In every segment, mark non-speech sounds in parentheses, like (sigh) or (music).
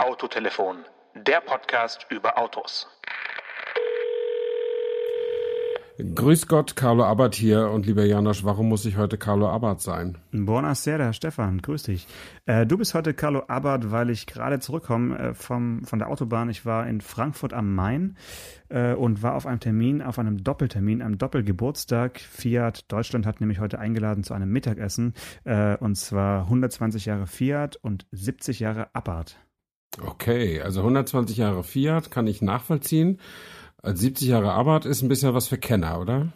Autotelefon, der Podcast über Autos. Grüß Gott, Carlo Abbott hier und lieber Janosch, warum muss ich heute Carlo Abbott sein? Buonasera, Stefan, grüß dich. Äh, du bist heute Carlo Abbott, weil ich gerade zurückkomme äh, vom, von der Autobahn. Ich war in Frankfurt am Main äh, und war auf einem Termin, auf einem Doppeltermin, einem Doppelgeburtstag. Fiat Deutschland hat nämlich heute eingeladen zu einem Mittagessen äh, und zwar 120 Jahre Fiat und 70 Jahre Abarth. Okay, also 120 Jahre Fiat kann ich nachvollziehen. Als 70 Jahre Abarth ist ein bisschen was für Kenner, oder?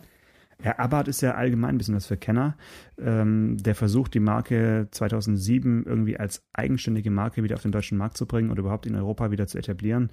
Ja, Abarth ist ja allgemein ein bisschen was für Kenner. Ähm, der versucht, die Marke 2007 irgendwie als eigenständige Marke wieder auf den deutschen Markt zu bringen oder überhaupt in Europa wieder zu etablieren.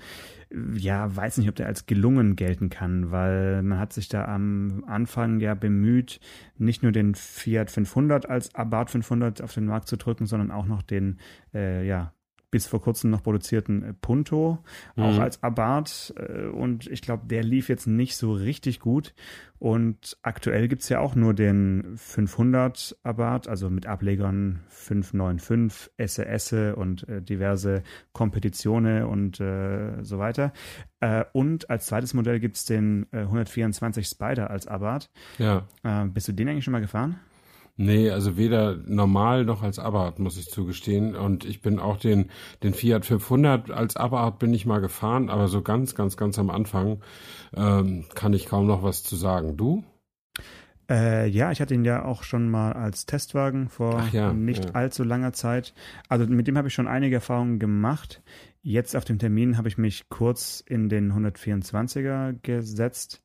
Ja, weiß nicht, ob der als gelungen gelten kann, weil man hat sich da am Anfang ja bemüht, nicht nur den Fiat 500 als Abarth 500 auf den Markt zu drücken, sondern auch noch den, äh, ja, bis vor kurzem noch produzierten äh, Punto, mhm. auch als Abarth. Äh, und ich glaube, der lief jetzt nicht so richtig gut. Und aktuell gibt's ja auch nur den 500 Abarth, also mit Ablegern 595, SES und äh, diverse Kompetitionen und äh, so weiter. Äh, und als zweites Modell gibt's den äh, 124 Spider als Abarth. Ja. Äh, bist du den eigentlich schon mal gefahren? Nee, also weder normal noch als Abarth, muss ich zugestehen. Und ich bin auch den, den Fiat 500 als Abarth bin ich mal gefahren, aber so ganz, ganz, ganz am Anfang ähm, kann ich kaum noch was zu sagen. Du? Äh, ja, ich hatte ihn ja auch schon mal als Testwagen vor ja, nicht ja. allzu langer Zeit. Also mit dem habe ich schon einige Erfahrungen gemacht. Jetzt auf dem Termin habe ich mich kurz in den 124er gesetzt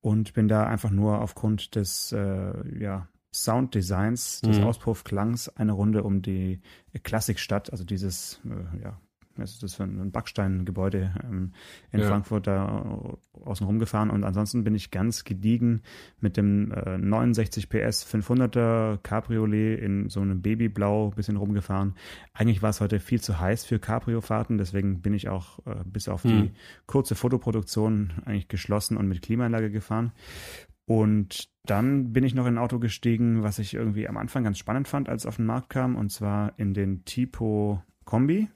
und bin da einfach nur aufgrund des äh, ja, Sounddesigns, des Mhm. Auspuffklangs eine Runde um die Klassikstadt, also dieses, äh, ja, was ist das für ein Backsteingebäude ähm, in Ja. Frankfurt da äh, außen rumgefahren und ansonsten bin ich ganz gediegen mit dem äh, 69 PS 500er Cabriolet in so einem Babyblau bisschen rumgefahren. Eigentlich war es heute viel zu heiß für Cabrio-Fahrten, deswegen bin ich auch äh, bis auf die Mhm. kurze Fotoproduktion eigentlich geschlossen und mit Klimaanlage gefahren. Und dann bin ich noch in ein Auto gestiegen, was ich irgendwie am Anfang ganz spannend fand, als es auf den Markt kam, und zwar in den Tipo Kombi,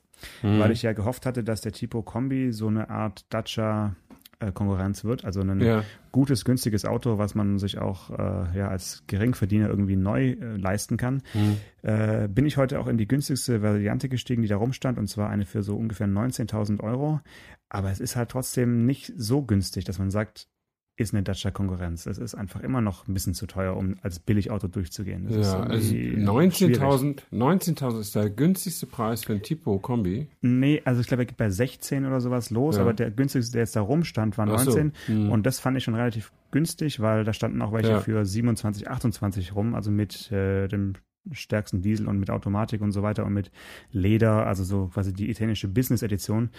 Mhm. weil ich ja gehofft hatte, dass der Tipo Kombi so eine Art Dacia äh, Konkurrenz wird, also ein ja, gutes, günstiges Auto, was man sich auch äh, ja als Geringverdiener irgendwie neu äh, leisten kann. Mhm. Äh, bin ich heute auch in die günstigste Variante gestiegen, die da rumstand, und zwar eine für so ungefähr 19.000 Euro. Aber es ist halt trotzdem nicht so günstig, dass man sagt, ist eine Dacia Konkurrenz. Es ist einfach immer noch ein bisschen zu teuer, um als Billigauto durchzugehen. Das ist ja, also irgendwie 19.000 19.000 ist der günstigste Preis für ein Tipo Kombi. Nee, also ich glaube, er geht bei 16 oder sowas los, Ja. aber der günstigste, der jetzt da rumstand, war Ach so. 19. Hm. Und das fand ich schon relativ günstig, weil da standen auch welche Ja. für 27, 28 rum, also mit äh, dem stärksten Diesel und mit Automatik und so weiter und mit Leder, also so quasi die italienische Business Edition,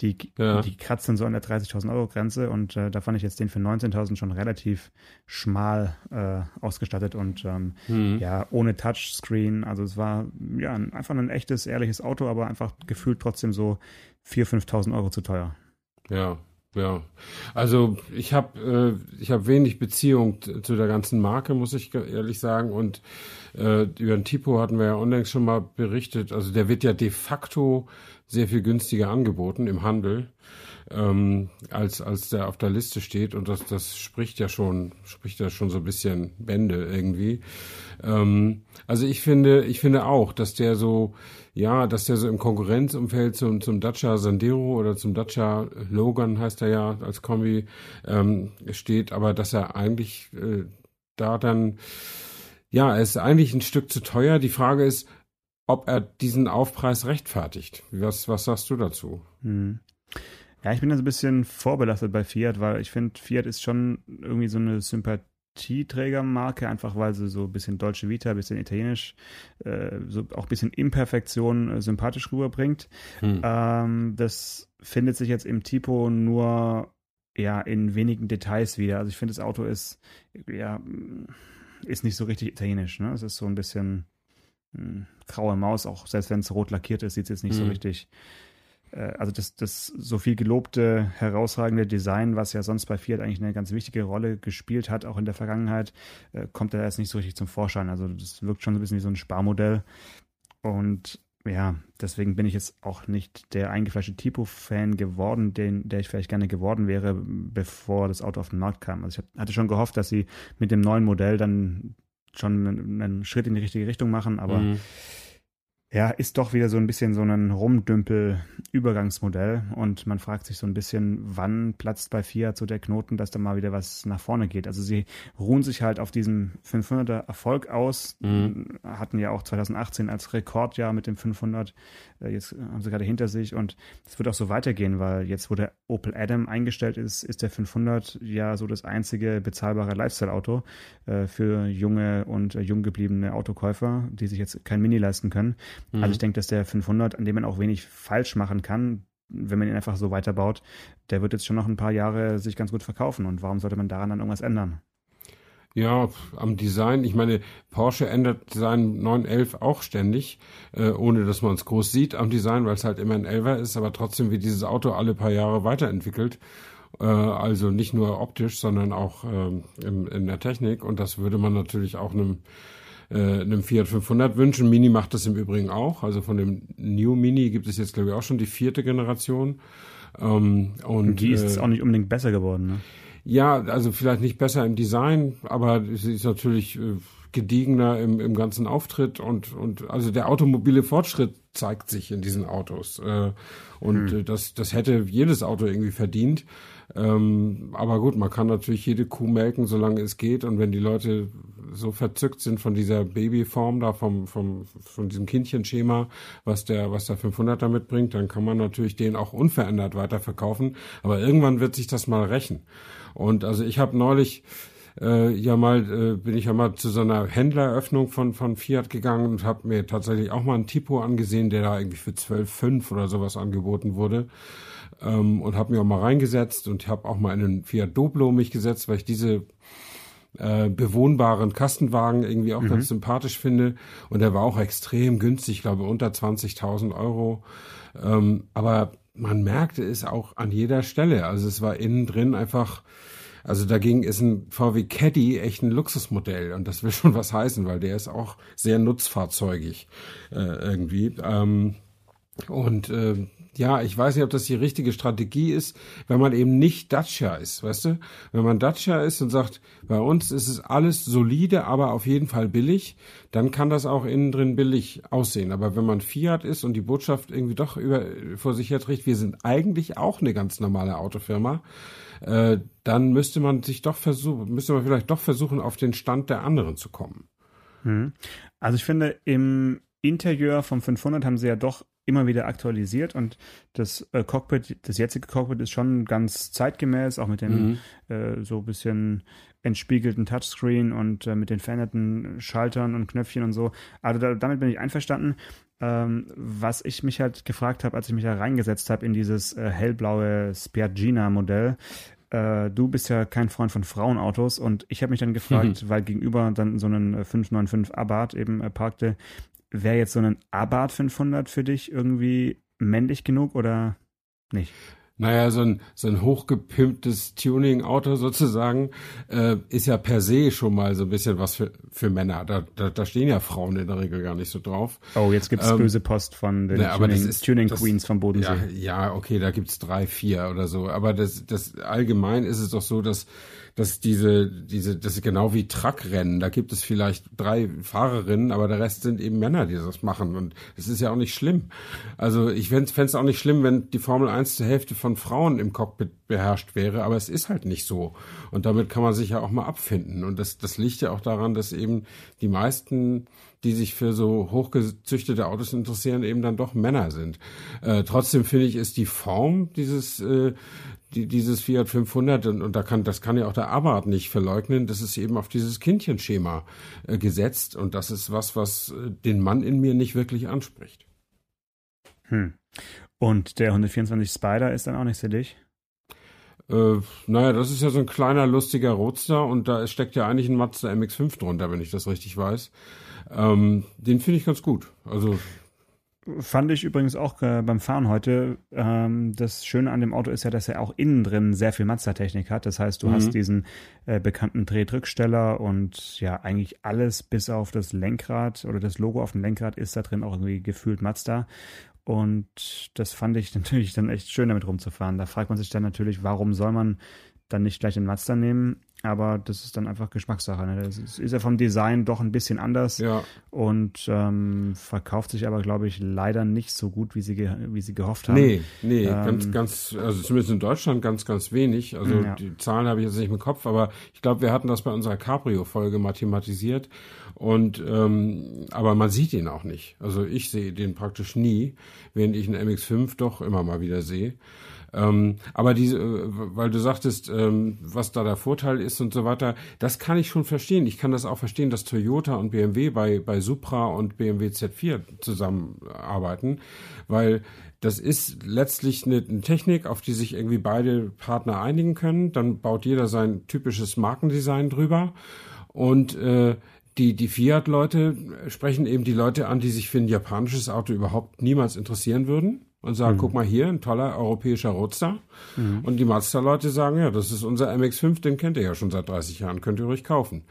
die, Ja. die kratzt dann so an der 30.000 Euro Grenze und äh, da fand ich jetzt den für 19.000 schon relativ schmal äh, ausgestattet und ähm, Mhm. ja, ohne Touchscreen. Also es war ja ein, einfach ein echtes, ehrliches Auto, aber einfach gefühlt trotzdem so 4.000, 5.000 Euro zu teuer. Ja, ja. Also ich habe äh, ich habe wenig Beziehung zu der ganzen Marke, muss ich ehrlich sagen. Und äh, über den Tipo hatten wir ja unlängst schon mal berichtet. Also der wird ja de facto sehr viel günstiger angeboten im Handel, ähm, als als der auf der Liste steht. Und das das spricht ja schon spricht ja schon so ein bisschen Bände irgendwie. Ähm, also ich finde, ich finde auch, dass der so, ja, dass der so im Konkurrenzumfeld zum, zum Dacia Sandero oder zum Dacia Logan heißt er ja als Kombi ähm, steht, aber dass er eigentlich äh, da dann, ja, er ist eigentlich ein Stück zu teuer. Die Frage ist, ob er diesen Aufpreis rechtfertigt. Was, was sagst du dazu? Hm. Ja, ich bin da so ein bisschen vorbelastet bei Fiat, weil ich finde, Fiat ist schon irgendwie so eine Sympathieträgermarke, einfach weil sie so ein bisschen deutsche Vita, ein bisschen italienisch, äh, so auch ein bisschen Imperfektion äh, sympathisch rüberbringt. Hm. Ähm, das findet sich jetzt im Tipo nur ja in wenigen Details wieder. Also ich finde, das Auto ist ja ist nicht so richtig italienisch. Ne? Es ist so ein bisschen hm, graue Maus, auch selbst wenn es rot lackiert ist, sieht es jetzt nicht so Mhm. richtig. Äh, Also das, das so viel gelobte, herausragende Design, was ja sonst bei Fiat eigentlich eine ganz wichtige Rolle gespielt hat, auch in der Vergangenheit, äh, kommt da jetzt nicht so richtig zum Vorschein. Also das wirkt schon so ein bisschen wie so ein Sparmodell. Und ja, deswegen bin ich jetzt auch nicht der eingefleischte Tipo-Fan geworden, den, der ich vielleicht gerne geworden wäre, bevor das Auto auf den Markt kam. Also ich hatte schon gehofft, dass sie mit dem neuen Modell dann schon einen, einen Schritt in die richtige Richtung machen, aber mhm ja, ist doch wieder so ein bisschen so ein Rumdümpel-Übergangsmodell und man fragt sich so ein bisschen, wann platzt bei Fiat so der Knoten, dass da mal wieder was nach vorne geht. Also sie ruhen sich halt auf diesem 500er Erfolg aus, mhm. hatten ja auch 2018 als Rekordjahr mit dem 500, äh, jetzt haben sie gerade hinter sich und es wird auch so weitergehen, weil jetzt, wo der Opel Adam eingestellt ist, ist der 500 ja so das einzige bezahlbare Lifestyle-Auto äh, für junge und äh, jung gebliebene Autokäufer, die sich jetzt kein Mini leisten können. Mhm. Also ich denke, dass der 500, an dem man auch wenig falsch machen kann, wenn man ihn einfach so weiterbaut, der wird jetzt schon noch ein paar Jahre sich ganz gut verkaufen. Und warum sollte man daran dann irgendwas ändern? Ja, am Design. Ich meine, Porsche ändert seinen 911 auch ständig, äh, ohne dass man es groß sieht am Design, weil es halt immer ein 11er ist, aber trotzdem wird dieses Auto alle paar Jahre weiterentwickelt. Äh, also nicht nur optisch, sondern auch äh, in, in der Technik. Und das würde man natürlich auch einem äh, einem Fiat 500 wünschen. Mini macht das im Übrigen auch. Also von dem New Mini gibt es jetzt, glaube ich, auch schon die vierte Generation. Ähm, und, und die ist äh, auch nicht unbedingt besser geworden, ne? Ja, also vielleicht nicht besser im Design, aber sie ist natürlich äh, gediegener im, im ganzen Auftritt und, und also der automobile Fortschritt zeigt sich in diesen Autos. Äh, und hm. das, das hätte jedes Auto irgendwie verdient. Ähm, aber gut, man kann natürlich jede Kuh melken, solange es geht. Und wenn die Leute so verzückt sind von dieser Babyform da, vom, vom, von diesem Kindchenschema, was der, was der 500er mitbringt, dann kann man natürlich den auch unverändert weiterverkaufen. Aber irgendwann wird sich das mal rächen. Und also ich habe neulich, äh, ja mal äh, bin ich ja mal zu so einer Händleröffnung von von Fiat gegangen und habe mir tatsächlich auch mal einen Tipo angesehen, der da irgendwie für 12,5 oder sowas angeboten wurde ähm, und habe mir auch mal reingesetzt und habe auch mal in einen Fiat Doblo mich gesetzt, weil ich diese äh, bewohnbaren Kastenwagen irgendwie auch mhm. ganz sympathisch finde. Und der war auch extrem günstig, ich glaube unter 20.000 Euro. Ähm, aber man merkte es auch an jeder Stelle. Also es war innen drin einfach, also dagegen ist ein VW Caddy echt ein Luxusmodell und das will schon was heißen, weil der ist auch sehr nutzfahrzeugig äh, irgendwie. Ähm, und äh, ja, ich weiß nicht, ob das die richtige Strategie ist, wenn man eben nicht Dacia ist, weißt du? Wenn man Dacia ist und sagt, bei uns ist es alles solide, aber auf jeden Fall billig, dann kann das auch innen drin billig aussehen. Aber wenn man Fiat ist und die Botschaft irgendwie doch über, vor sich her trägt, wir sind eigentlich auch eine ganz normale Autofirma, äh, dann müsste man sich doch versuchen, müsste man vielleicht doch versuchen, auf den Stand der anderen zu kommen. Hm. Also ich finde, im Interieur vom 500 haben sie ja doch immer wieder aktualisiert und das äh, Cockpit, das jetzige Cockpit ist schon ganz zeitgemäß, auch mit dem mhm. äh, so bisschen entspiegelten Touchscreen und äh, mit den veränderten Schaltern und Knöpfchen und so. Also da, damit bin ich einverstanden. Ähm, was ich mich halt gefragt habe, als ich mich da reingesetzt habe in dieses äh, hellblaue Spiagina-Modell, äh, du bist ja kein Freund von Frauenautos und ich habe mich dann gefragt, mhm. weil gegenüber dann so ein 595 äh, Abarth eben äh, parkte, wäre jetzt so ein Abarth 500 für dich irgendwie männlich genug oder nicht? Naja, so ein, so ein hochgepimptes Tuning-Auto sozusagen äh, ist ja per se schon mal so ein bisschen was für, für Männer. Da, da, da stehen ja Frauen in der Regel gar nicht so drauf. Oh, jetzt gibt's ähm, böse Post von den na, Tuning, ist, Tuning das, Queens vom Bodensee. Ja, ja, okay, da gibt's drei, vier oder so. Aber das, das allgemein ist es doch so, dass dass diese, diese, das ist genau wie Truckrennen. Da gibt es vielleicht drei Fahrerinnen, aber der Rest sind eben Männer, die das machen. Und das ist ja auch nicht schlimm. Also ich fände es auch nicht schlimm, wenn die Formel 1 zur Hälfte von Frauen im Cockpit beherrscht wäre, aber es ist halt nicht so. Und damit kann man sich ja auch mal abfinden. Und das, das liegt ja auch daran, dass eben die meisten die sich für so hochgezüchtete Autos interessieren, eben dann doch Männer sind. Äh, trotzdem finde ich, ist die Form dieses äh, die, dieses Fiat 500 und, und da kann das kann ja auch der Abarth nicht verleugnen, das ist eben auf dieses Kindchenschema äh, gesetzt und das ist was, was äh, den Mann in mir nicht wirklich anspricht. Hm. Und der 124 Spider ist dann auch nicht für dich? Äh, naja, das ist ja so ein kleiner, lustiger Roadster und da steckt ja eigentlich ein Mazda MX-5 drunter, wenn ich das richtig weiß. Ähm, den finde ich ganz gut. Also Fand ich übrigens auch äh, beim Fahren heute. Ähm, das Schöne an dem Auto ist ja, dass er auch innen drin sehr viel Mazda-Technik hat. Das heißt, du mhm. hast diesen äh, bekannten Drehdrücksteller und ja, eigentlich alles bis auf das Lenkrad oder das Logo auf dem Lenkrad ist da drin auch irgendwie gefühlt Mazda. Und das fand ich (laughs) natürlich dann echt schön, damit rumzufahren. Da fragt man sich dann natürlich, warum soll man dann nicht gleich den Mazda nehmen? Aber das ist dann einfach Geschmackssache. Ne? Das ist, ist ja vom Design doch ein bisschen anders ja. und ähm, verkauft sich aber, glaube ich, leider nicht so gut, wie sie, wie sie gehofft haben. Nee, nee, ähm, ganz, ganz, also zumindest in Deutschland ganz, ganz wenig. Also ja. die Zahlen habe ich jetzt nicht im Kopf, aber ich glaube, wir hatten das bei unserer Cabrio-Folge mathematisiert und ähm, aber man sieht ihn auch nicht. Also ich sehe den praktisch nie, während ich einen MX5 doch immer mal wieder sehe. Ähm, aber diese, äh, weil du sagtest, ähm, was da der Vorteil ist und so weiter, das kann ich schon verstehen. Ich kann das auch verstehen, dass Toyota und BMW bei, bei Supra und BMW Z4 zusammenarbeiten, weil das ist letztlich eine, eine, Technik, auf die sich irgendwie beide Partner einigen können. Dann baut jeder sein typisches Markendesign drüber und äh, die, die Fiat-Leute sprechen eben die Leute an, die sich für ein japanisches Auto überhaupt niemals interessieren würden und sagen, mhm. guck mal hier, ein toller europäischer Roadster. Mhm. Und die Mazda-Leute sagen, ja, das ist unser MX5, den kennt ihr ja schon seit 30 Jahren, könnt ihr ruhig kaufen.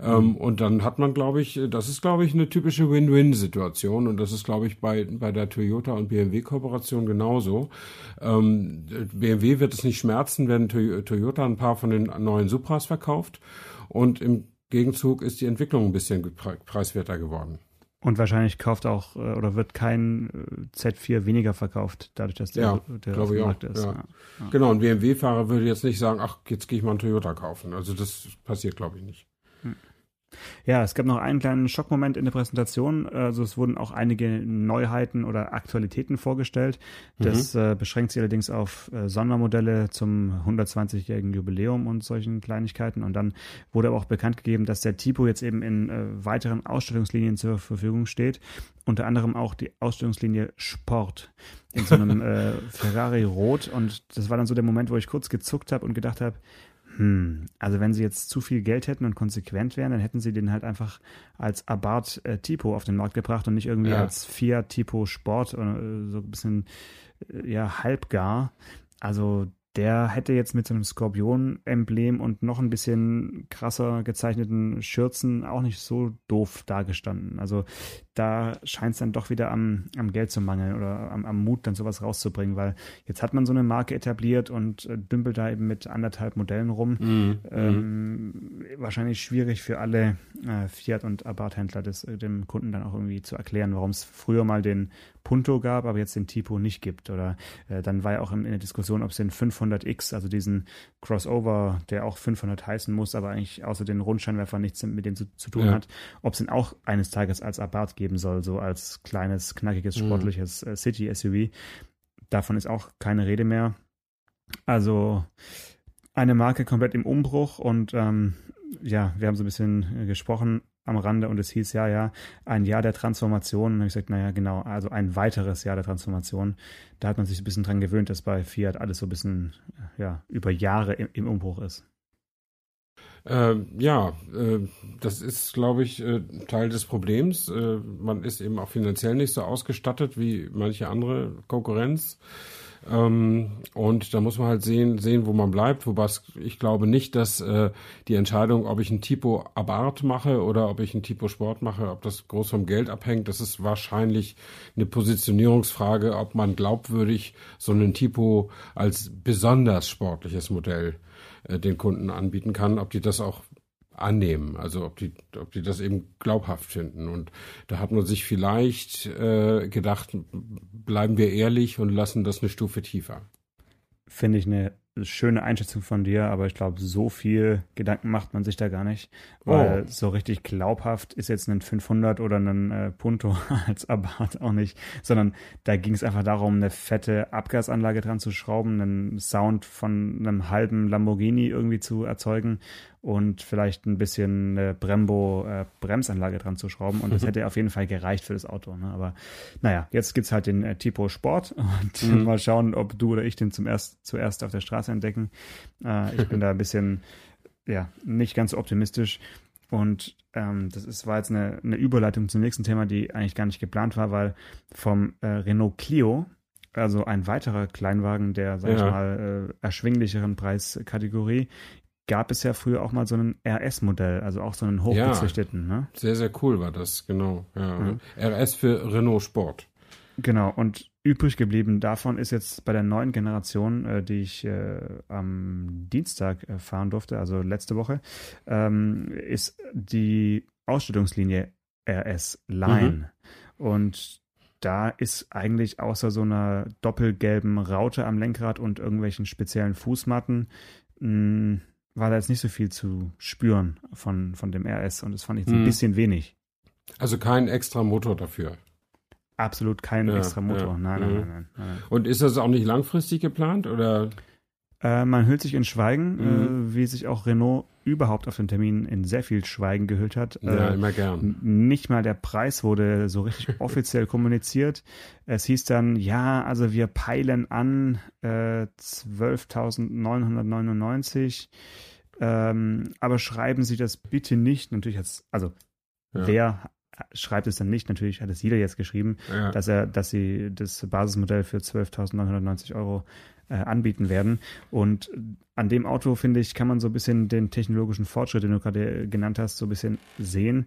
Mhm. Ähm, und dann hat man, glaube ich, das ist, glaube ich, eine typische Win-Win-Situation. Und das ist, glaube ich, bei, bei der Toyota und BMW-Kooperation genauso. Ähm, BMW wird es nicht schmerzen, wenn Toyota ein paar von den neuen Supras verkauft. Und im Gegenzug ist die Entwicklung ein bisschen preiswerter geworden. Und wahrscheinlich kauft auch äh, oder wird kein äh, Z4 weniger verkauft, dadurch, dass der, ja, der auf dem Markt ist. Ja. Ja. Genau, ein BMW-Fahrer würde jetzt nicht sagen, ach, jetzt gehe ich mal einen Toyota kaufen. Also das passiert, glaube ich, nicht. Ja, es gab noch einen kleinen Schockmoment in der Präsentation. Also es wurden auch einige Neuheiten oder Aktualitäten vorgestellt. Das mhm. äh, beschränkt sich allerdings auf äh, Sondermodelle zum 120-jährigen Jubiläum und solchen Kleinigkeiten. Und dann wurde aber auch bekannt gegeben, dass der Tipo jetzt eben in äh, weiteren Ausstellungslinien zur Verfügung steht. Unter anderem auch die Ausstellungslinie Sport in so einem (laughs) äh, Ferrari Rot. Und das war dann so der Moment, wo ich kurz gezuckt habe und gedacht habe, hm, also wenn sie jetzt zu viel Geld hätten und konsequent wären, dann hätten sie den halt einfach als Abarth äh, Tipo auf den Markt gebracht und nicht irgendwie ja. als Fiat Tipo Sport oder äh, so ein bisschen äh, ja halbgar. Also der hätte jetzt mit so einem Skorpion-Emblem und noch ein bisschen krasser gezeichneten Schürzen auch nicht so doof dargestanden. Also da scheint es dann doch wieder am, am Geld zu mangeln oder am, am, Mut, dann sowas rauszubringen, weil jetzt hat man so eine Marke etabliert und äh, dümpelt da eben mit anderthalb Modellen rum. Mhm. Ähm, wahrscheinlich schwierig für alle äh, Fiat- und Abarth-Händler, das äh, dem Kunden dann auch irgendwie zu erklären, warum es früher mal den Punto gab, aber jetzt den Tipo nicht gibt. Oder äh, dann war ja auch in, in der Diskussion, ob es den 500X, also diesen Crossover, der auch 500 heißen muss, aber eigentlich außer den Rundscheinwerfer nichts mit dem zu, zu tun ja. hat, ob es den auch eines Tages als Abarth gibt geben soll, so als kleines, knackiges, mhm. sportliches äh, City-SUV. Davon ist auch keine Rede mehr. Also eine Marke komplett im Umbruch und ähm, ja, wir haben so ein bisschen äh, gesprochen am Rande und es hieß ja, ja, ein Jahr der Transformation. Und habe ich gesagt, naja, genau, also ein weiteres Jahr der Transformation. Da hat man sich ein bisschen dran gewöhnt, dass bei Fiat alles so ein bisschen, äh, ja, über Jahre im, im Umbruch ist. Äh, ja, äh, das ist, glaube ich, äh, Teil des Problems. Äh, man ist eben auch finanziell nicht so ausgestattet wie manche andere Konkurrenz. Ähm, und da muss man halt sehen, sehen, wo man bleibt. Wobei ich glaube nicht, dass äh, die Entscheidung, ob ich ein Tipo Abarth mache oder ob ich ein Tipo Sport mache, ob das groß vom Geld abhängt. Das ist wahrscheinlich eine Positionierungsfrage, ob man glaubwürdig so einen Tipo als besonders sportliches Modell äh, den Kunden anbieten kann, ob die das auch annehmen, also ob die, ob die das eben glaubhaft finden. Und da hat man sich vielleicht äh, gedacht, bleiben wir ehrlich und lassen das eine Stufe tiefer. Finde ich eine schöne Einschätzung von dir, aber ich glaube, so viel Gedanken macht man sich da gar nicht, weil oh. so richtig glaubhaft ist jetzt ein 500 oder ein äh, Punto (laughs) als Abarth auch nicht, sondern da ging es einfach darum, eine fette Abgasanlage dran zu schrauben, einen Sound von einem halben Lamborghini irgendwie zu erzeugen und vielleicht ein bisschen eine Brembo äh, Bremsanlage dran zu schrauben und das hätte auf jeden Fall gereicht für das Auto. Ne? Aber naja, jetzt gibt's halt den äh, Tipo Sport (laughs) und mhm. mal schauen, ob du oder ich den zum erst, zuerst auf der Straße entdecken. Äh, ich bin da ein bisschen (laughs) ja, nicht ganz so optimistisch. Und ähm, das ist, war jetzt eine, eine Überleitung zum nächsten Thema, die eigentlich gar nicht geplant war, weil vom äh, Renault Clio, also ein weiterer Kleinwagen der, sag ja. ich mal, äh, erschwinglicheren Preiskategorie, gab es ja früher auch mal so ein RS-Modell, also auch so einen hochgezüchteten. Ja, ne? Sehr, sehr cool war das, genau. Ja. Mhm. RS für Renault Sport. Genau, und übrig geblieben davon ist jetzt bei der neuen Generation, äh, die ich äh, am Dienstag äh, fahren durfte, also letzte Woche, ähm, ist die Ausstattungslinie RS Line. Mhm. Und da ist eigentlich außer so einer doppelgelben Raute am Lenkrad und irgendwelchen speziellen Fußmatten mh, hm, war da jetzt nicht so viel zu spüren von, von dem RS und das fand ich jetzt mhm. ein bisschen wenig. Also kein extra Motor dafür. Absolut kein ja, extra Motor. Ja. Nein, nein, mhm. nein, nein, nein, Und ist das auch nicht langfristig geplant oder? Äh, man hüllt sich in Schweigen, mhm. äh, wie sich auch Renault überhaupt auf den Termin in sehr viel Schweigen gehüllt hat. Ja, äh, immer gern. Nicht mal der Preis wurde so richtig (laughs) offiziell kommuniziert. Es hieß dann, ja, also wir peilen an äh, 12.999. Ähm, aber schreiben Sie das bitte nicht. Natürlich hat's, also ja. wer schreibt es dann nicht, natürlich hat es jeder jetzt geschrieben, ja. dass er, dass sie das Basismodell für 12.990 Euro äh, anbieten werden. Und an dem Auto, finde ich, kann man so ein bisschen den technologischen Fortschritt, den du gerade genannt hast, so ein bisschen sehen.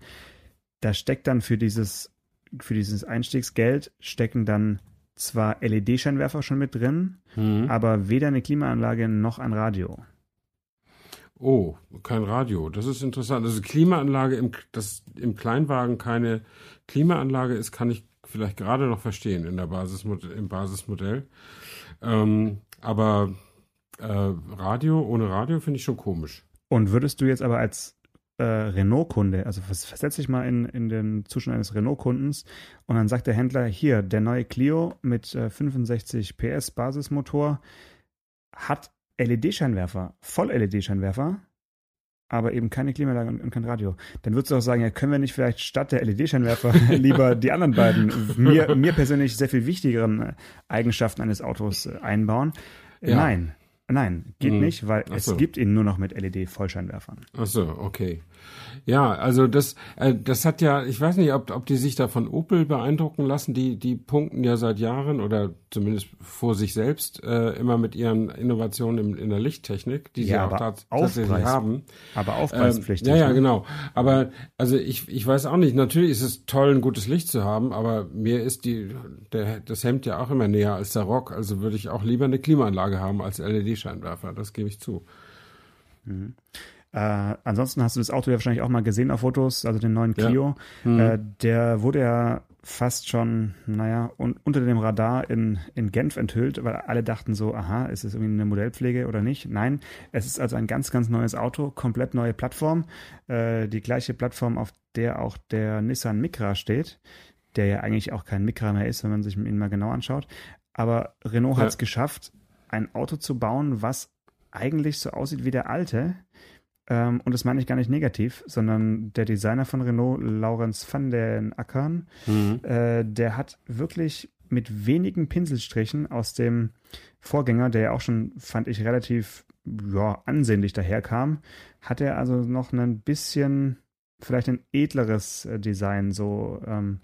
Da steckt dann für dieses, für dieses Einstiegsgeld stecken dann zwar LED-Scheinwerfer schon mit drin, mhm. aber weder eine Klimaanlage noch ein Radio. Oh, kein Radio. Das ist interessant. Also Klimaanlage im, dass im Kleinwagen keine Klimaanlage ist, kann ich vielleicht gerade noch verstehen in der Basismodell, im Basismodell. Ähm, aber äh, Radio ohne Radio finde ich schon komisch. Und würdest du jetzt aber als äh, Renault-Kunde, also versetz dich mal in, in den Zustand eines Renault-Kundens und dann sagt der Händler, hier, der neue Clio mit äh, 65 PS Basismotor hat LED-Scheinwerfer, Voll-LED-Scheinwerfer, aber eben keine Klimaanlage und, kein Radio. Dann würdest du auch sagen, ja, können wir nicht vielleicht statt der LED-Scheinwerfer (laughs) lieber die anderen beiden, mir, mir persönlich sehr viel wichtigeren Eigenschaften eines Autos äh, einbauen? Ja. Nein. Nein, geht hm. nicht, weil so. es gibt ihn nur noch mit LED-Vollscheinwerfern. Ach so, okay. Ja, also das, äh, das hat ja, ich weiß nicht, ob, ob die sich da von Opel beeindrucken lassen, die, die punkten ja seit Jahren oder zumindest vor sich selbst äh, immer mit ihren Innovationen in, in der Lichttechnik, die ja, sie auch tats tatsächlich haben. Aber aufpreispflichtig. Ähm, ja, ja, ne? genau. Aber also ich, ich weiß auch nicht, natürlich ist es toll, ein gutes Licht zu haben, aber mir ist die, der, das Hemd ja auch immer näher als der Rock, also würde ich auch lieber eine Klimaanlage haben als LED-Scheinwerfer, das gebe ich zu. Mhm. Äh, ansonsten hast du das Auto ja wahrscheinlich auch mal gesehen auf Fotos, also den neuen Clio. Ja. Mhm. Äh, der wurde ja fast schon, naja, un unter dem Radar in, in Genf enthüllt, weil alle dachten so, aha, ist es irgendwie eine Modellpflege oder nicht? Nein, es ist also ein ganz, ganz neues Auto, komplett neue Plattform. Äh, die gleiche Plattform, auf der auch der Nissan Micra steht, der ja eigentlich auch kein Micra mehr ist, wenn man sich ihn mal genau anschaut. Aber Renault ja. hat es geschafft, ein Auto zu bauen, was eigentlich so aussieht wie der alte, ähm, und das meine ich gar nicht negativ, sondern der Designer von Renault, Laurens van den Ackern, mhm. äh, der hat wirklich mit wenigen Pinselstrichen aus dem Vorgänger, der ja auch schon, fand ich, relativ ja, ansehnlich daherkam, hat er also noch ein bisschen, vielleicht ein edleres äh, Design so ähm,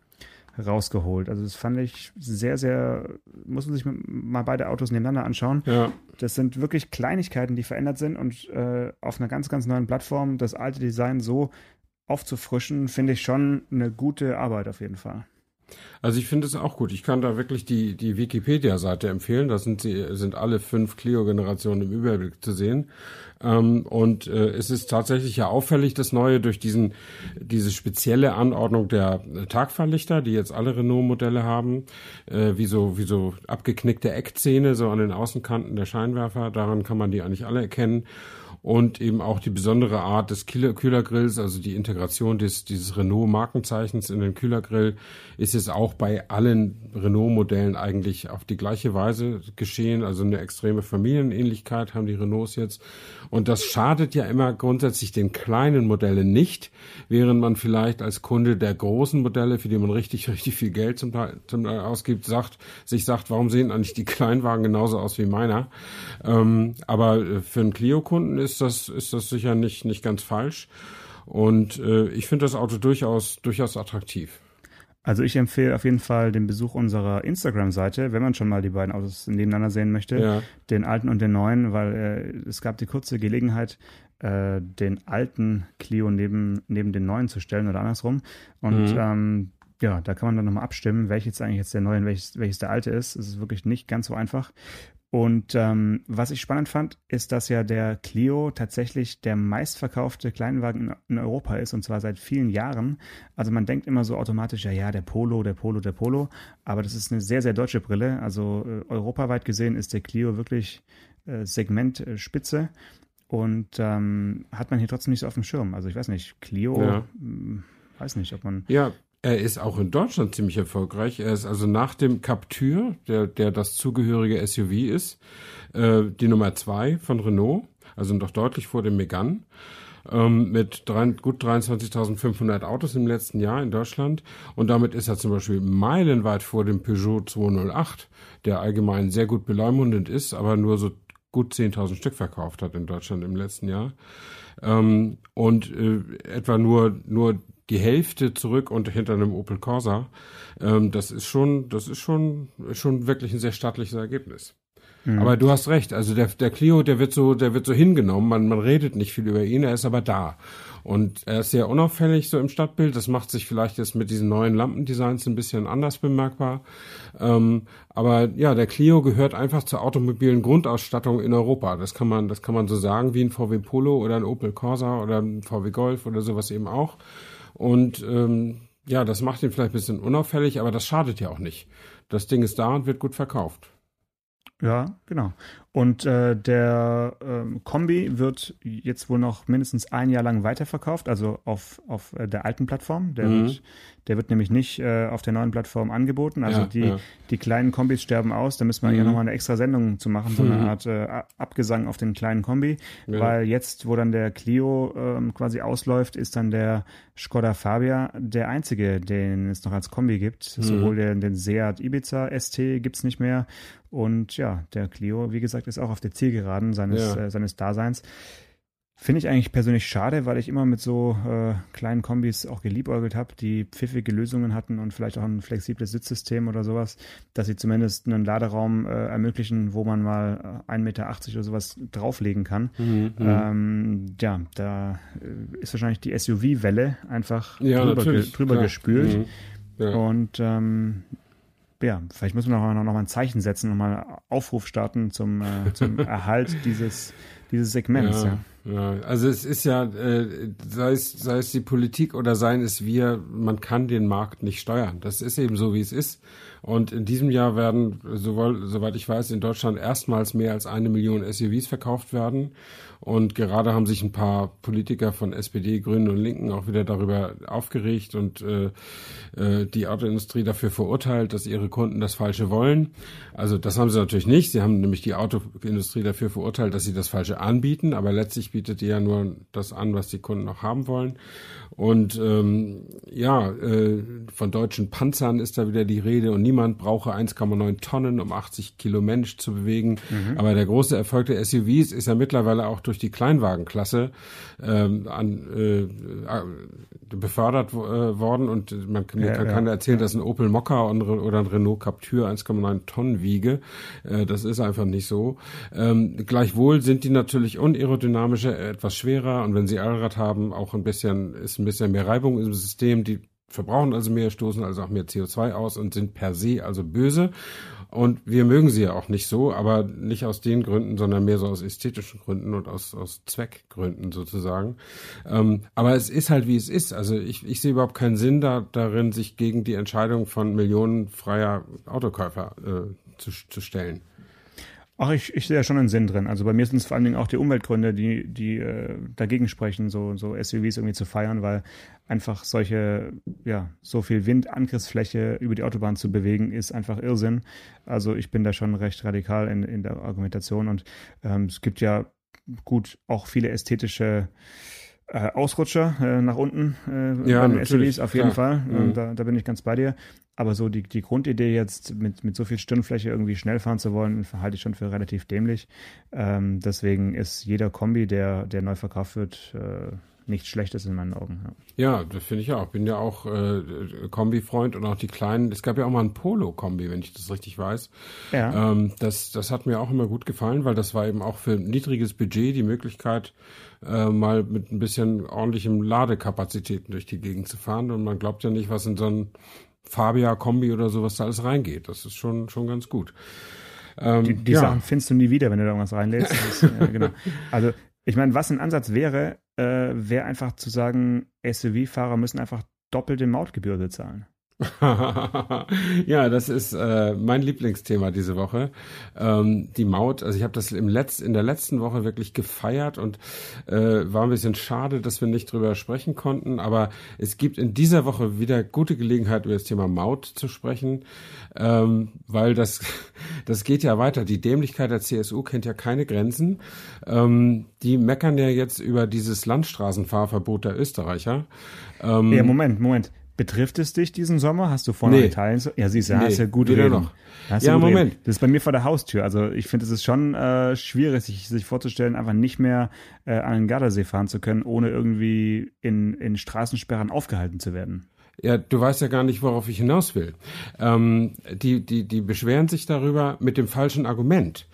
rausgeholt. Also das fand ich sehr, sehr, muss man sich mal beide Autos nebeneinander anschauen. Ja. Das sind wirklich Kleinigkeiten, die verändert sind und äh, auf einer ganz, ganz neuen Plattform das alte Design so aufzufrischen, finde ich schon eine gute Arbeit auf jeden Fall. Also ich finde es auch gut. Ich kann da wirklich die, die Wikipedia-Seite empfehlen. Da sind sie, sind alle fünf Clio-Generationen im Überblick zu sehen. Ähm, und äh, es ist tatsächlich ja auffällig, das Neue durch diesen, diese spezielle Anordnung der Tagfahrlichter, die jetzt alle Renault-Modelle haben, äh, wie so, wie so abgeknickte Eckzähne, so an den Außenkanten der Scheinwerfer. Daran kann man die eigentlich alle erkennen und eben auch die besondere Art des Kühlergrills, also die Integration des, dieses Renault-Markenzeichens in den Kühlergrill, ist es auch bei allen Renault-Modellen eigentlich auf die gleiche Weise geschehen. Also eine extreme Familienähnlichkeit haben die Renaults jetzt. Und das schadet ja immer grundsätzlich den kleinen Modellen nicht, während man vielleicht als Kunde der großen Modelle, für die man richtig, (laughs) richtig viel Geld zum Teil, zum Teil ausgibt, sagt, sich sagt, warum sehen eigentlich die Kleinwagen genauso aus wie meiner? Ähm, aber für einen Clio-Kunden ist das, ist das sicher nicht, nicht ganz falsch. Und äh, ich finde das Auto durchaus, durchaus attraktiv. Also ich empfehle auf jeden Fall den Besuch unserer Instagram-Seite, wenn man schon mal die beiden Autos nebeneinander sehen möchte, ja. den alten und den neuen, weil äh, es gab die kurze Gelegenheit, äh, den alten Clio neben, neben den neuen zu stellen oder andersrum. Und mhm. ähm, ja, da kann man dann nochmal abstimmen, welches eigentlich jetzt der neue und welches, welches der alte ist. Es ist wirklich nicht ganz so einfach. Und ähm, was ich spannend fand, ist, dass ja der Clio tatsächlich der meistverkaufte Kleinwagen in, in, Europa ist und zwar seit vielen Jahren. Also man denkt immer so automatisch, ja, ja, der Polo, der Polo, der Polo. Aber das ist eine sehr, sehr deutsche Brille. Also äh, europaweit gesehen ist der Clio wirklich äh, Segmentspitze. Und ähm, hat man hier trotzdem nicht so auf dem Schirm. Also ich weiß nicht, Clio, ja. Hm, weiß nicht, ob man. Ja, er ist auch in Deutschland ziemlich erfolgreich. Er ist also nach dem Captur, der, der das zugehörige SUV ist, äh, die Nummer zwei von Renault, also noch deutlich vor dem Megane, ähm, mit drei, gut 23.500 Autos im letzten Jahr in Deutschland. Und damit ist er zum Beispiel meilenweit vor dem Peugeot 208, der allgemein sehr gut beleumundend ist, aber nur so gut 10.000 Stück verkauft hat in Deutschland im letzten Jahr. Ähm, und äh, etwa nur, nur die Hälfte zurück und hinter einem Opel Corsa. Ähm, das ist schon, das ist schon, schon wirklich ein sehr stattliches Ergebnis. Mhm. Aber du hast recht, also der, der Clio, der wird so, der wird so hingenommen, man, man redet nicht viel über ihn, er ist aber da. Und er ist sehr unauffällig so im Stadtbild. Das macht sich vielleicht jetzt mit diesen neuen Lampendesigns ein bisschen anders bemerkbar. Ähm, aber ja, der Clio gehört einfach zur automobilen Grundausstattung in Europa. Das kann man, das kann man so sagen, wie ein VW Polo oder ein Opel Corsa oder ein VW Golf oder sowas eben auch. Und ähm, ja, das macht ihn vielleicht ein bisschen unauffällig, aber das schadet ja auch nicht. Das Ding ist da und wird gut verkauft. Ja, genau. Und äh, der ähm, Kombi wird jetzt wohl noch mindestens ein Jahr lang weiterverkauft, also auf, auf äh, der alten Plattform. Der, mhm. wird, der wird nämlich nicht äh, auf der neuen Plattform angeboten. Also ja, die, ja. die kleinen Kombis sterben aus. Da müssen wir mhm. hier nochmal eine extra Sendung zu machen, so eine mhm. Art äh, Abgesang auf den kleinen Kombi. Ja. Weil jetzt, wo dann der Clio ähm, quasi ausläuft, ist dann der Skoda Fabia der einzige, den es noch als Kombi gibt. Mhm. Sowohl den, den Seat Ibiza ST gibt's nicht mehr. Und ja, der Clio, wie gesagt, gesagt, ist auch auf der Zielgeraden seines, ja. äh, seines Daseins. Finde ich eigentlich persönlich schade, weil ich immer mit so äh, kleinen Kombis auch geliebäugelt habe, die pfiffige Lösungen hatten und vielleicht auch ein flexibles Sitzsystem oder sowas, dass sie zumindest einen Laderaum äh, ermöglichen, wo man mal 1,80 Meter oder sowas drauflegen kann. Mhm, mhm, ähm, ja, da äh, ist wahrscheinlich die SUV-Welle einfach ja, drüber, ge drüber gespült. Mhm, ja. Und ähm, ja, vielleicht müssen wir noch, noch, noch mal ein Zeichen setzen und mal Aufruf starten zum, äh, zum (laughs) Erhalt dieses, dieses Segments. Ja, ja. ja, also es ist ja, äh, sei, es, sei es die Politik oder seien es wir, man kann den Markt nicht steuern. Das ist eben so, wie es ist. Und in diesem Jahr werden, sowohl, soweit ich weiß, in Deutschland erstmals mehr als eine Million SUVs verkauft werden. Und gerade haben sich ein paar Politiker von SPD, Grünen und Linken auch wieder darüber aufgeregt und äh, äh, die Autoindustrie dafür verurteilt, dass ihre Kunden das Falsche wollen. Also das haben sie natürlich nicht. Sie haben nämlich die Autoindustrie dafür verurteilt, dass sie das Falsche anbieten. Aber letztlich bietet die ja nur das an, was die Kunden auch haben wollen. Und ähm, ja, äh, von deutschen Panzern ist da wieder die Rede und niemand brauche 1,9 Tonnen, um 80 Kilo Mensch zu bewegen. Mhm. Aber der große Erfolg der SUVs ist ja mittlerweile auch durch die Kleinwagenklasse ähm, an, äh, befördert äh, worden und man kann, ja, kann ja, keiner erzählen, ja. dass ein Opel Mokka oder ein Renault Captur 1,9 Tonnen wiege. Äh, das ist einfach nicht so. Ähm, gleichwohl sind die natürlich unaerodynamischer, etwas schwerer und wenn sie Allrad haben, auch ein bisschen ist ein bisschen mehr Reibung im System. Die verbrauchen also mehr, stoßen also auch mehr CO2 aus und sind per se also böse. Und wir mögen sie ja auch nicht so, aber nicht aus den Gründen, sondern mehr so aus ästhetischen Gründen und aus, aus Zweckgründen sozusagen. Ähm, aber es ist halt wie es ist. Also ich, ich sehe überhaupt keinen Sinn da, darin, sich gegen die Entscheidung von Millionen freier Autokäufer äh, zu, zu stellen. Ach, ich, ich sehe ja schon einen Sinn drin. Also bei mir sind es vor allen Dingen auch die Umweltgründe, die, die äh, dagegen sprechen, so, so SUVs irgendwie zu feiern, weil einfach solche, ja, so viel Windangriffsfläche über die Autobahn zu bewegen, ist einfach Irrsinn. Also ich bin da schon recht radikal in, in der Argumentation und ähm, es gibt ja gut auch viele ästhetische äh, Ausrutscher äh, nach unten äh, ja, bei den SUVs auf jeden klar. Fall. Mhm. Da, da bin ich ganz bei dir. Aber so die, die Grundidee jetzt mit, mit so viel Stirnfläche irgendwie schnell fahren zu wollen, halte ich schon für relativ dämlich. Ähm, deswegen ist jeder Kombi, der, der neu verkauft wird, äh, nichts Schlechtes in meinen Augen. Ja, ja das finde ich auch. Bin ja auch äh, Kombi-Freund und auch die kleinen. Es gab ja auch mal ein Polo-Kombi, wenn ich das richtig weiß. Ja. Ähm, das, das hat mir auch immer gut gefallen, weil das war eben auch für niedriges Budget die Möglichkeit, äh, mal mit ein bisschen ordentlichem Ladekapazitäten durch die Gegend zu fahren. Und man glaubt ja nicht, was in so ein Fabia-Kombi oder sowas da alles reingeht. Das ist schon, schon ganz gut. Ähm, die, die ja. Sachen findest du nie wieder, wenn du da irgendwas reinlädst. (laughs) Das, äh, genau. Also ich meine, was ein Ansatz wäre, äh, wäre einfach zu sagen, SUV-Fahrer müssen einfach doppelte Mautgebühr bezahlen. (laughs) ja, das ist äh, mein Lieblingsthema diese Woche. Ähm, die Maut, also ich habe das im Letz-, in der letzten Woche wirklich gefeiert und äh, war ein bisschen schade, dass wir nicht drüber sprechen konnten. Aber es gibt in dieser Woche wieder gute Gelegenheit, über das Thema Maut zu sprechen, ähm, weil das, (laughs) das geht ja weiter. Die Dämlichkeit der CSU kennt ja keine Grenzen. Ähm, die meckern ja jetzt über dieses Landstraßenfahrverbot der Österreicher. Ähm, ja, Moment, Moment. Betrifft es dich diesen Sommer? Hast du vor, nee. Italien zu? Ja, siehst du, nee, hast ja gut reden. Noch. Hast ja, Moment. Reden. Das ist bei mir vor der Haustür. Also ich finde, es ist schon äh, schwierig, sich, sich vorzustellen, einfach nicht mehr äh, an den Gardasee fahren zu können, ohne irgendwie in, in Straßensperren aufgehalten zu werden. Ja, du weißt ja gar nicht, worauf ich hinaus will. Ähm, die, die, die beschweren sich darüber mit dem falschen Argument.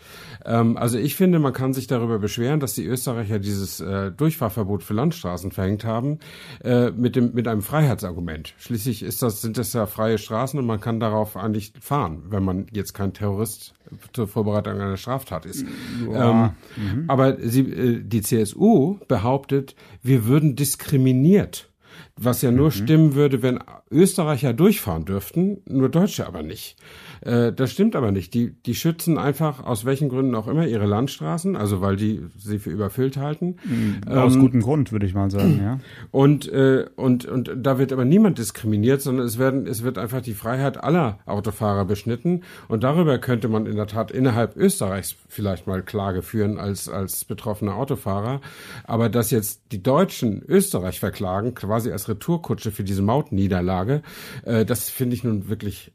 Ähm, also ich finde, man kann sich darüber beschweren, dass die Österreicher dieses äh, Durchfahrverbot für Landstraßen verhängt haben, äh, mit, dem, mit einem Freiheitsargument. Schließlich ist das, sind das ja freie Straßen und man kann darauf eigentlich fahren, wenn man jetzt kein Terrorist zur Vorbereitung einer Straftat ist. Ähm, mhm. Aber sie, äh, die CSU behauptet, wir würden diskriminiert was ja nur mhm. stimmen würde, wenn Österreicher durchfahren dürften, nur Deutsche aber nicht. Äh, das stimmt aber nicht. Die, die schützen einfach aus welchen Gründen auch immer ihre Landstraßen, also weil die sie für überfüllt halten. Mhm. Aus ähm, gutem Grund, würde ich mal sagen, ja. Und, äh, und, und da wird aber niemand diskriminiert, sondern es werden, es wird einfach die Freiheit aller Autofahrer beschnitten. Und darüber könnte man in der Tat innerhalb Österreichs vielleicht mal Klage führen als, als betroffener Autofahrer. Aber dass jetzt die Deutschen Österreich verklagen, quasi als Retourkutsche für diese Mautniederlage, äh, das finde ich nun wirklich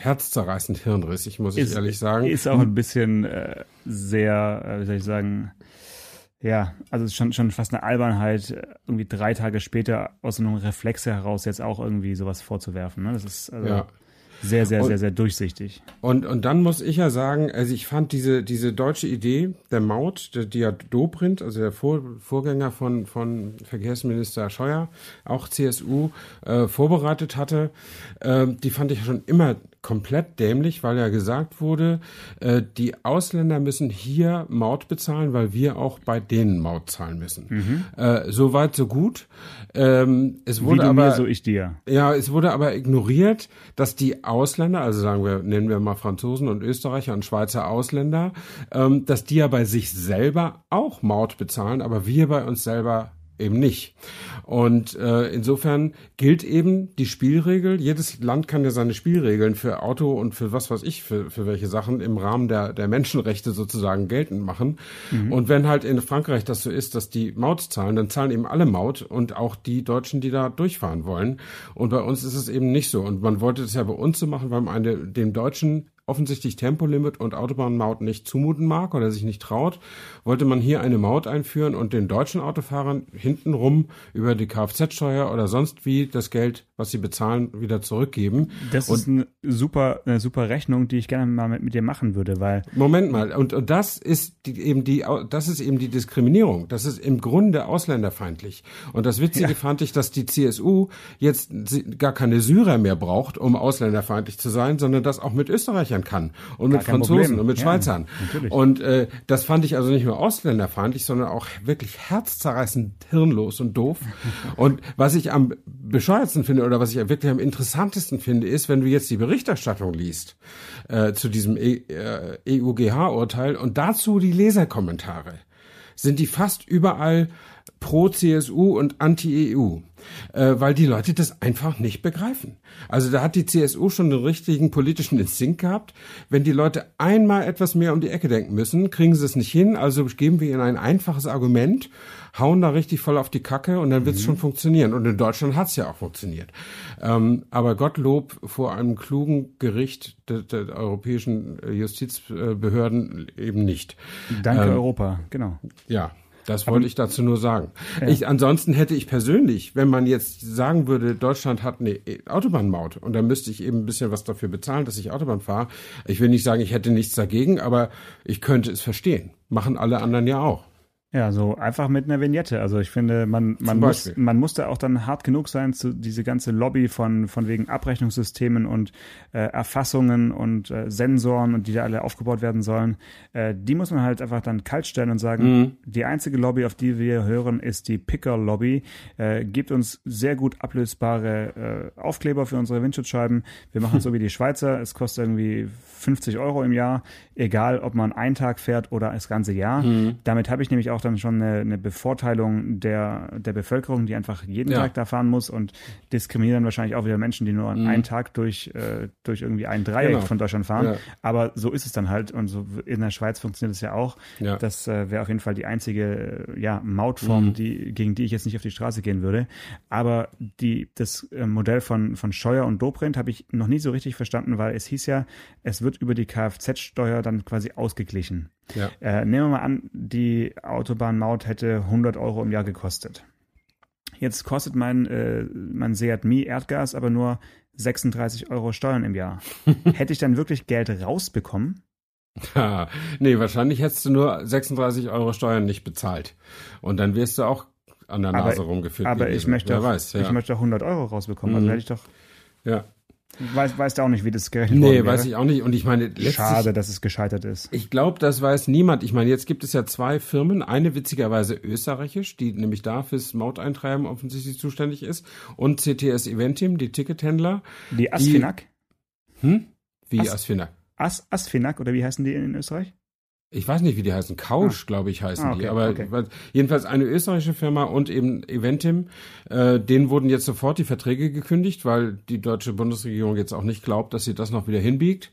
herzzerreißend hirnrissig, muss ich ist, ehrlich sagen. Ist auch ein bisschen äh, sehr, äh, wie soll ich sagen, ja, also schon, schon fast eine Albernheit, äh, irgendwie drei Tage später aus einem Reflexe heraus jetzt auch irgendwie sowas vorzuwerfen. Ne? Das ist also ja. sehr, sehr, und, sehr, sehr durchsichtig. Und, und dann muss ich ja sagen, also ich fand diese, diese deutsche Idee der Maut, der, die ja Dobrindt, also der Vor, Vorgänger von, von Verkehrsminister Scheuer, auch CSU, äh, vorbereitet hatte, äh, die fand ich schon immer komplett dämlich, weil ja gesagt wurde, äh, die Ausländer müssen hier Maut bezahlen, weil wir auch bei denen Maut zahlen müssen. Mhm. Äh, so weit, so gut. Ähm, es wurde Wie du aber, mir, so ich dir. Ja, es wurde aber ignoriert, dass die Ausländer, also sagen wir, nennen wir mal Franzosen und Österreicher und Schweizer Ausländer, ähm, dass die ja bei sich selber auch Maut bezahlen, aber wir bei uns selber eben nicht. Und äh, insofern gilt eben die Spielregel. Jedes Land kann ja seine Spielregeln für Auto und für was weiß ich, für, für welche Sachen im Rahmen der, der Menschenrechte sozusagen geltend machen. Mhm. Und wenn halt in Frankreich das so ist, dass die Maut zahlen, dann zahlen eben alle Maut und auch die Deutschen, die da durchfahren wollen. Und bei uns ist es eben nicht so. Und man wollte das ja bei uns so machen, weil man eine, dem Deutschen offensichtlich Tempolimit und Autobahnmaut nicht zumuten mag oder sich nicht traut, wollte man hier eine Maut einführen und den deutschen Autofahrern hintenrum über die Kfz-Steuer oder sonst wie das Geld, was sie bezahlen, wieder zurückgeben. Das und ist eine super, eine super Rechnung, die ich gerne mal mit, mit dir machen würde, weil. Moment mal, und, und das ist die, eben die, das ist eben die Diskriminierung. Das ist im Grunde ausländerfeindlich. Und das Witzige ja. fand ich, dass die CSU jetzt gar keine Syrer mehr braucht, um ausländerfeindlich zu sein, sondern das auch mit Österreichern Österreichern kann und mit Franzosen und mit ja, Schweizern. Natürlich. Und äh, das fand ich also nicht nur ausländerfeindlich, sondern auch wirklich herzzerreißend hirnlos und doof. (laughs) und was ich am bescheuertsten finde oder was ich wirklich am interessantesten finde, ist, wenn du jetzt die Berichterstattung liest äh, zu diesem e äh, EUGH-Urteil und dazu die Leserkommentare, sind die fast überall pro CSU und anti-EU äh, weil die Leute das einfach nicht begreifen. Also da hat die CSU schon den richtigen politischen Instinkt gehabt. Wenn die Leute einmal etwas mehr um die Ecke denken müssen, kriegen sie es nicht hin. Also geben wir ihnen ein einfaches Argument, hauen da richtig voll auf die Kacke und dann wird es mhm. schon funktionieren. Und in Deutschland hat es ja auch funktioniert. Ähm, aber Gottlob vor einem klugen Gericht der, der europäischen Justizbehörden eben nicht. Danke ähm, Europa, genau. Ja. Das wollte ich dazu nur sagen. Ja. Ich, ansonsten hätte ich persönlich, wenn man jetzt sagen würde, Deutschland hat eine Autobahnmaut und dann müsste ich eben ein bisschen was dafür bezahlen, dass ich Autobahn fahre. Ich will nicht sagen, ich hätte nichts dagegen, aber ich könnte es verstehen. Machen alle anderen ja auch. Ja, so einfach mit einer Vignette. Also ich finde, man, man, muss, man musste auch dann hart genug sein, zu diese ganze Lobby von, von wegen Abrechnungssystemen und äh, Erfassungen und äh, Sensoren und die da alle aufgebaut werden sollen. Äh, die muss man halt einfach dann kalt stellen und sagen, mhm. die einzige Lobby, auf die wir hören, ist die Picker-Lobby. Äh, gibt uns sehr gut ablösbare äh, Aufkleber für unsere Windschutzscheiben. Wir machen (laughs) so wie die Schweizer. Es kostet irgendwie 50 Euro im Jahr, egal ob man einen Tag fährt oder das ganze Jahr. Mhm. Damit habe ich nämlich auch dann schon eine, eine Bevorteilung der, der Bevölkerung, die einfach jeden ja. Tag da fahren muss und diskriminieren wahrscheinlich auch wieder Menschen, die nur mhm. einen Tag durch, äh, durch irgendwie ein Dreieck genau. von Deutschland fahren. Ja. Aber so ist es dann halt und so in der Schweiz funktioniert es ja auch. Ja. Das äh, wäre auf jeden Fall die einzige äh, ja, Mautform, mhm. die, gegen die ich jetzt nicht auf die Straße gehen würde. Aber die, das äh, Modell von, von Scheuer und Dobrindt habe ich noch nie so richtig verstanden, weil es hieß ja, es wird über die Kfz-Steuer dann quasi ausgeglichen. Ja. Äh, nehmen wir mal an, die Autobahnmaut hätte 100 Euro im Jahr gekostet. Jetzt kostet mein, äh, mein Seat Mi Erdgas aber nur 36 Euro Steuern im Jahr. (laughs) Hätte ich dann wirklich Geld rausbekommen? Ja, nee, wahrscheinlich hättest du nur 36 Euro Steuern nicht bezahlt. Und dann wirst du auch an der Nase aber, rumgeführt. Aber ich möchte, auch, weiß, ja. ich möchte auch 100 Euro rausbekommen. Also mhm. Also hätte ich doch. Ja. Weiß, weißt du auch nicht, wie das gerechnet nee, Nee, weiß ich auch nicht. Und ich meine, schade, dass es gescheitert ist. Ich glaube, das weiß niemand. Ich meine, jetzt gibt es ja zwei Firmen. Eine witzigerweise österreichisch, die nämlich da fürs Mauteintreiben offensichtlich zuständig ist. Und CTS Eventim, die Tickethändler. Die Asfinag? Die, hm? Wie As, Asfinag? As, Asfinag, oder wie heißen die in Österreich? Ich weiß nicht, wie die heißen. Couch, ah. glaube ich, heißen ah, okay, die. Aber okay. jedenfalls eine österreichische Firma und eben Eventim. Äh, denen wurden jetzt sofort die Verträge gekündigt, weil die deutsche Bundesregierung jetzt auch nicht glaubt, dass sie das noch wieder hinbiegt.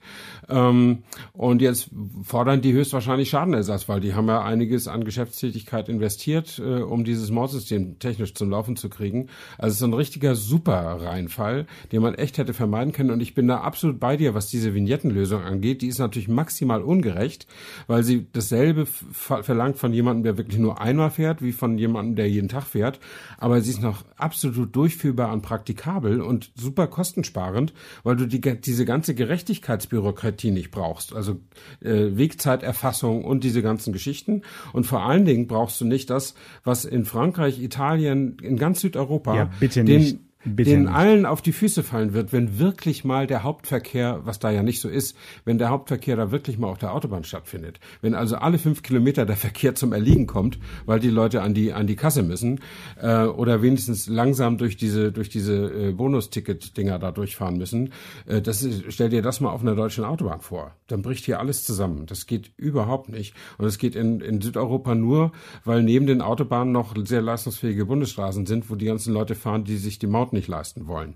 Ähm, und jetzt fordern die höchstwahrscheinlich Schadenersatz, weil die haben ja einiges an Geschäftstätigkeit investiert, äh, um dieses Mordsystem technisch zum Laufen zu kriegen. Also es ist ein richtiger super Reinfall, den man echt hätte vermeiden können. Und ich bin da absolut bei dir, was diese Vignettenlösung angeht. Die ist natürlich maximal ungerecht, weil sie dasselbe verlangt von jemandem, der wirklich nur einmal fährt, wie von jemandem, der jeden Tag fährt. Aber sie ist noch absolut durchführbar und praktikabel und super kostensparend, weil du die, diese ganze Gerechtigkeitsbürokratie nicht brauchst. Also äh, Wegzeiterfassung und diese ganzen Geschichten. Und vor allen Dingen brauchst du nicht das, was in Frankreich, Italien, in ganz Südeuropa ja, bitte nicht. den Bitte den nicht. allen auf die Füße fallen wird, wenn wirklich mal der Hauptverkehr, was da ja nicht so ist, wenn der Hauptverkehr da wirklich mal auf der Autobahn stattfindet. Wenn also alle fünf Kilometer der (laughs) Verkehr zum Erliegen kommt, weil die Leute an die an die Kasse müssen äh, oder wenigstens langsam durch diese durch diese äh, Bonusticket-Dinger da durchfahren müssen, äh, das ist, stell dir das mal auf einer deutschen Autobahn vor. Dann bricht hier alles zusammen. Das geht überhaupt nicht. Und es geht in, in Südeuropa nur, weil neben den Autobahnen noch sehr leistungsfähige Bundesstraßen sind, wo die ganzen Leute fahren, die sich die Maut nicht leisten wollen.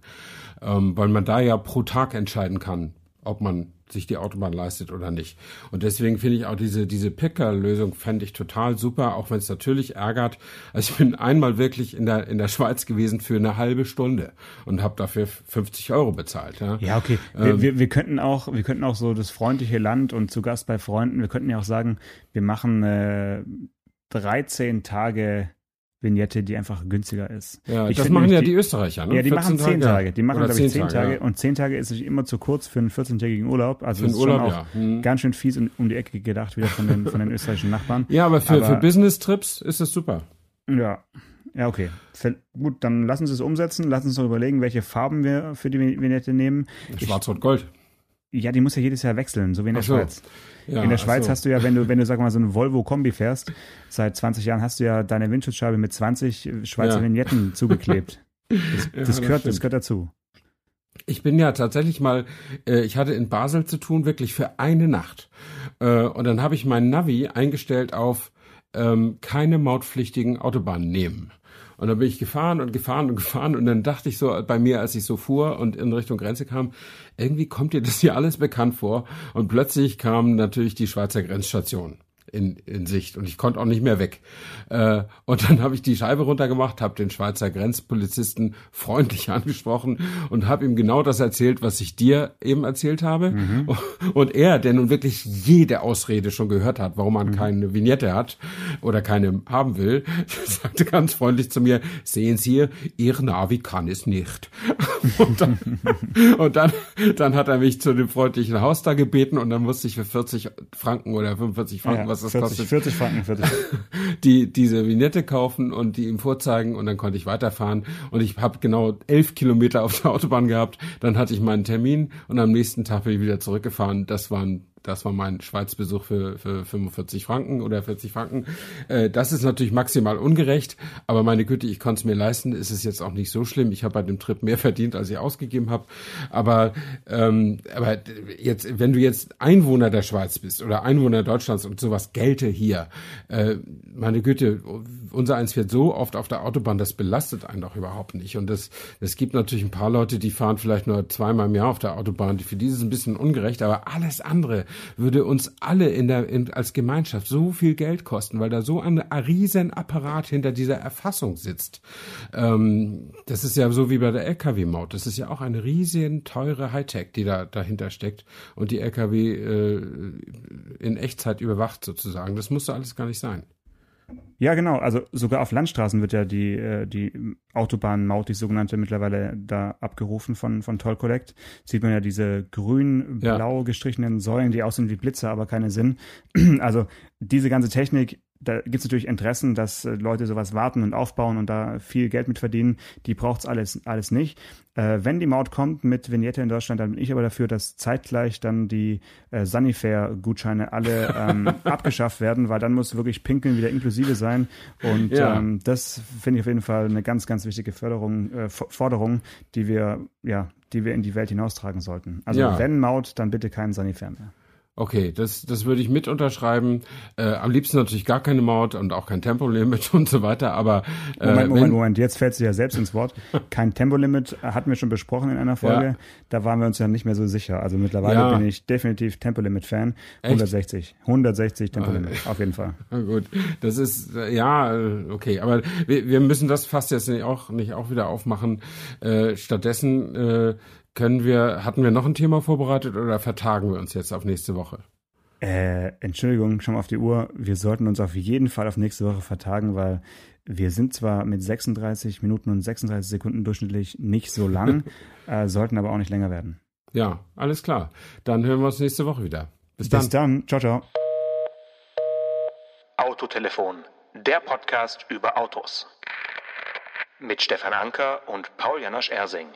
Ähm, weil man da ja pro Tag entscheiden kann, ob man sich die Autobahn leistet oder nicht. Und deswegen finde ich auch diese, diese Picker-Lösung fände ich total super, auch wenn es natürlich ärgert. Also ich bin einmal wirklich in der, in der Schweiz gewesen für eine halbe Stunde und habe dafür 50 Euro bezahlt. Ja, ja okay. Ähm, wir, wir, wir, könnten auch, wir könnten auch so das freundliche Land und zu Gast bei Freunden, wir könnten ja auch sagen, wir machen äh, 13 Tage Vignette, die einfach günstiger ist. Ja, ich das machen ja die, Österreicher, ne? Ja, die machen zehn Tage. Tage. Die machen, glaube ich, zehn Tage. Tage. Und zehn Tage ist natürlich immer zu kurz für einen 14-tägigen Urlaub. Also für ist Urlaub, schon auch ja. hm. ganz schön fies um die Ecke gedacht, wieder von den, von den österreichischen Nachbarn. Ja, aber für, aber, für Business-Trips ist das super. Ja. Ja, okay. Gut, dann lassen Sie es umsetzen. Lassen Sie uns noch überlegen, welche Farben wir für die Vignette nehmen. Schwarz-Rot-Gold. Ja, die muss ja jedes Jahr wechseln, so wie in der so. Schweiz. Ja, in der Schweiz so. hast du ja, wenn du, wenn du, sag mal, so eine Volvo-Kombi fährst, seit 20 Jahren hast du ja deine Windschutzscheibe mit 20 Schweizer ja. Vignetten (laughs) zugeklebt. Das, das, das gehört, das gehört dazu. Ich bin ja tatsächlich mal, äh, ich hatte in Basel zu tun, wirklich für eine Nacht. Äh, und dann habe ich meinen Navi eingestellt auf ähm, keine mautpflichtigen Autobahnen nehmen. Und dann bin ich gefahren und gefahren und gefahren und dann dachte ich so bei mir, als ich so fuhr und in Richtung Grenze kam, irgendwie kommt dir das hier alles bekannt vor. Und plötzlich kam natürlich die Schweizer Grenzstation in, in Sicht und ich konnte auch nicht mehr weg. Äh, und dann habe ich die Scheibe runtergemacht, habe den Schweizer Grenzpolizisten freundlich (laughs) angesprochen und habe ihm genau das erzählt, was ich dir eben erzählt habe. Mhm. Und er, der nun wirklich jede Ausrede schon gehört hat, warum man mhm. keine Vignette hat oder keine haben will, (laughs) sagte ganz freundlich zu mir, sehen Sie, Ihr Navi kann es nicht. (laughs) Und dann, und dann, dann hat er mich zu dem freundlichen Haus da gebeten und dann musste ich für 40 Franken oder 45 Franken, ja, was das 40, kostet, 40 Franken, 40. (laughs) die diese Vignette kaufen und die ihm vorzeigen und dann konnte ich weiterfahren und ich habe genau elf Kilometer auf der Autobahn gehabt. Dann hatte ich meinen Termin und am nächsten Tag bin ich wieder zurückgefahren. Das waren das war mein Schweizbesuch für, für 45 Franken oder 40 Franken. Äh, das ist natürlich maximal ungerecht, aber meine Güte, ich konnte es mir leisten. Es ist jetzt auch nicht so schlimm. Ich habe bei dem Trip mehr verdient, als ich ausgegeben habe. Aber, ähm, aber jetzt, wenn du jetzt Einwohner der Schweiz bist oder Einwohner Deutschlands und sowas gelte hier, äh, meine Güte, unser eins fährt so oft auf der Autobahn, das belastet einen doch überhaupt nicht. Und das, es gibt natürlich ein paar Leute, die fahren vielleicht nur zweimal im Jahr auf der Autobahn. Für die ist es ein bisschen ungerecht, aber alles andere würde uns alle in der, in, als Gemeinschaft so viel Geld kosten, weil da so ein riesen Apparat hinter dieser Erfassung sitzt. Ähm, das ist ja so wie bei der LKW-Maut. Das ist ja auch eine riesen teure Hightech, die da dahinter steckt und die LKW äh, in Echtzeit überwacht sozusagen. Das musste alles gar nicht sein. Ja, genau. Also sogar auf Landstraßen wird ja die, äh, die Autobahnmaut, die sogenannte, mittlerweile da abgerufen von, von Toll Collect. Sieht man ja diese grün-blau gestrichenen Säulen, die aussehen wie Blitze, aber keine Sinn. (clears throat) Also diese ganze Technik da gibt es natürlich Interessen, dass äh, Leute sowas warten und aufbauen und da viel Geld mit verdienen. Die braucht's alles, alles nicht. Äh, wenn die Maut kommt mit Vignette in Deutschland, dann bin ich aber dafür, dass zeitgleich dann die äh, Sanifair-Gutscheine alle ähm, (laughs) abgeschafft werden, weil dann muss wirklich Pinkeln wieder inklusive sein. Und ja. ähm, das finde ich auf jeden Fall eine ganz, ganz wichtige Förderung, äh, Forderung, die wir, ja, die wir in die Welt hinaustragen sollten. Also ja. wenn Maut, dann bitte keinen Sanifair mehr. Okay, das, das würde ich mit unterschreiben. Äh, am liebsten natürlich gar keine Maut und auch kein Tempolimit (laughs) und so weiter, aber äh, Moment, Moment, Moment, jetzt fällst du ja selbst ins Wort. (laughs) Kein Tempolimit hatten wir schon besprochen in einer Folge. Ja. Da waren wir uns ja nicht mehr so sicher. Also mittlerweile ja. bin ich definitiv Tempolimit-Fan. 160. 160 Tempolimit, ah. auf jeden Fall. (laughs) Gut, das ist äh, ja okay, aber wir, wir müssen das fast jetzt nicht auch nicht auch wieder aufmachen. Äh, stattdessen äh, können wir, hatten wir noch ein Thema vorbereitet oder vertagen wir uns jetzt auf nächste Woche? Äh, Entschuldigung, schon mal auf die Uhr. Wir sollten uns auf jeden Fall auf nächste Woche vertagen, weil wir sind zwar mit 36 Minuten und 36 Sekunden durchschnittlich nicht so lang, (laughs) äh, sollten aber auch nicht länger werden. Ja, alles klar. Dann hören wir uns nächste Woche wieder. Bis dann. Bis dann. Ciao, ciao. Autotelefon, der Podcast über Autos. Mit Stefan Anker und Paul Janosch Ersing.